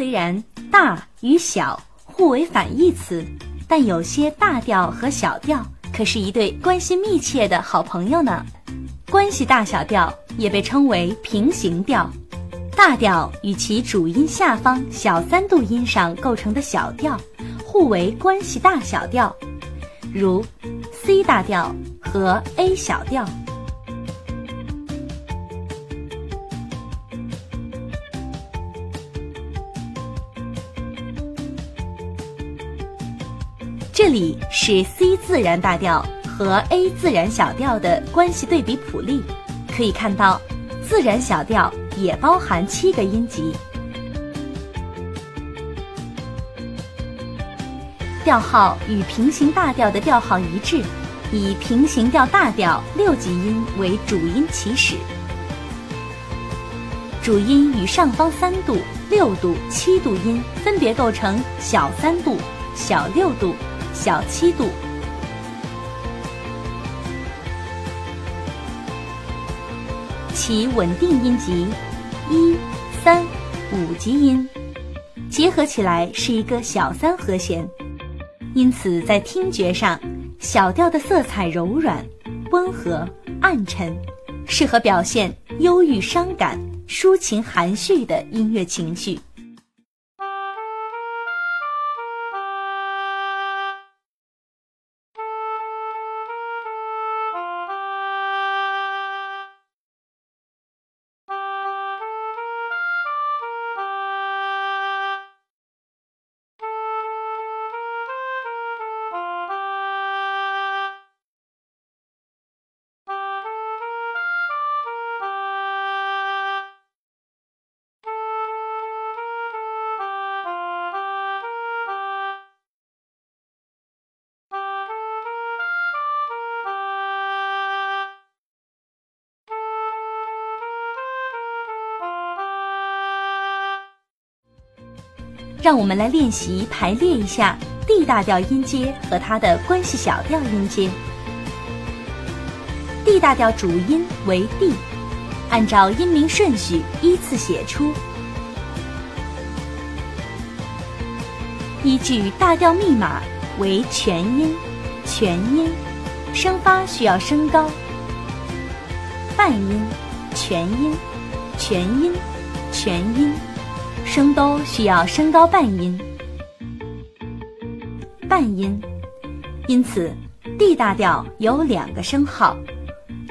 虽然大与小互为反义词，但有些大调和小调可是一对关系密切的好朋友呢。关系大小调也被称为平行调，大调与其主音下方小三度音上构成的小调互为关系大小调，如 C 大调和 A 小调。这里是 C 自然大调和 A 自然小调的关系对比谱例，可以看到，自然小调也包含七个音级，调号与平行大调的调号一致，以平行调大调六级音为主音起始，主音与上方三度、六度、七度音分别构成小三度、小六度。小七度，其稳定音级一、三、五级音结合起来是一个小三和弦，因此在听觉上，小调的色彩柔软、温和、暗沉，适合表现忧郁、伤感、抒情、含蓄的音乐情绪。让我们来练习排列一下 D 大调音阶和它的关系小调音阶。D 大调主音为 D，按照音名顺序依次写出。依据大调密码为全音、全音，声发需要升高；半音、全音、全音、全音。声都需要升高半音，半音，因此 D 大调有两个升号，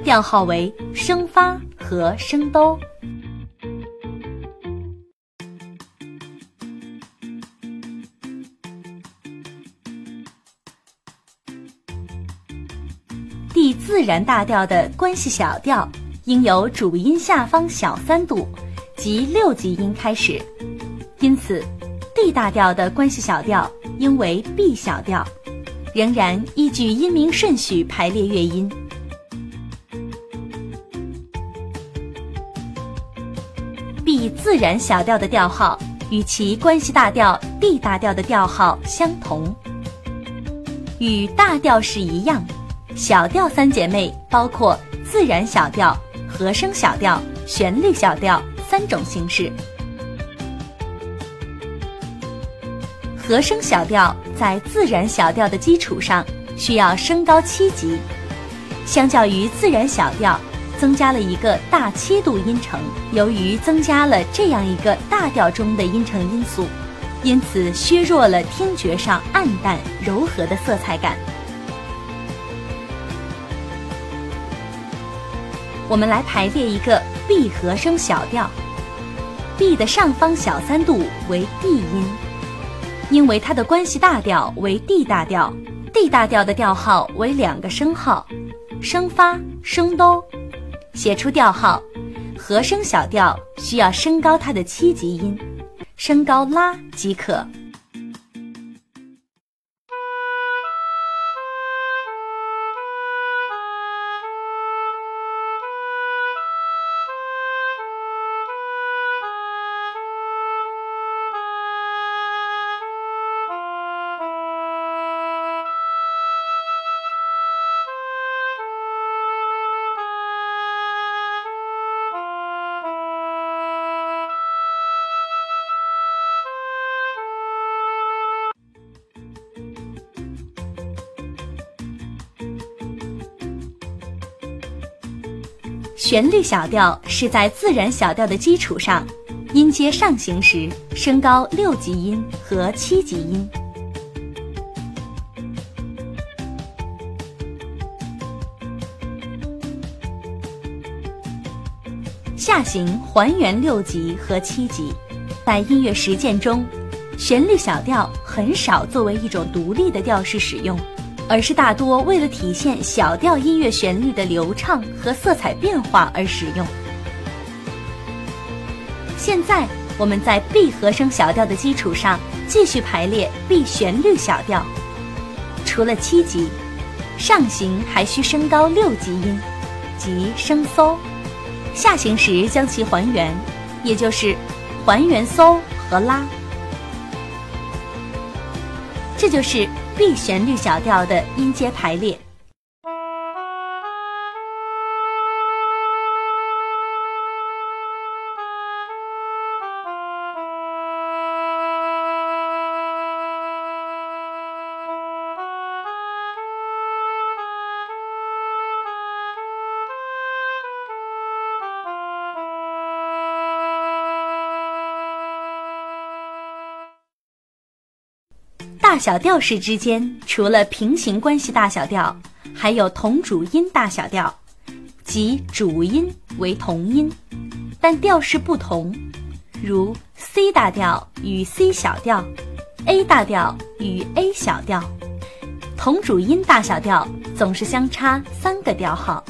调号为升发和升哆。D 自然大调的关系小调应由主音下方小三度及六级音开始。因此，D 大调的关系小调应为 B 小调，仍然依据音名顺序排列乐音。B 自然小调的调号与其关系大调 D 大调的调号相同，与大调是一样。小调三姐妹包括自然小调、和声小调、旋律小调三种形式。和声小调在自然小调的基础上需要升高七级，相较于自然小调，增加了一个大七度音程。由于增加了这样一个大调中的音程因素，因此削弱了听觉上暗淡柔和的色彩感。我们来排列一个 B 和声小调，B 的上方小三度为 D 音。因为它的关系大调为 D 大调，D 大调的调号为两个升号，升发、升哆，写出调号，和声小调需要升高它的七级音，升高拉即可。旋律小调是在自然小调的基础上，音阶上行时升高六级音和七级音。下行还原六级和七级，在音乐实践中，旋律小调很少作为一种独立的调式使用，而是大多为了体现小调音乐旋律的流畅和色彩变化而使用。现在，我们在 B 和声小调的基础上继续排列 B 旋律小调，除了七级，上行还需升高六级音，即升嗦。下行时将其还原，也就是还原嗦和拉，这就是 B 旋律小调的音阶排列。大小调式之间，除了平行关系大小调，还有同主音大小调，即主音为同音，但调式不同，如 C 大调与 C 小调，A 大调与 A 小调，同主音大小调总是相差三个调号。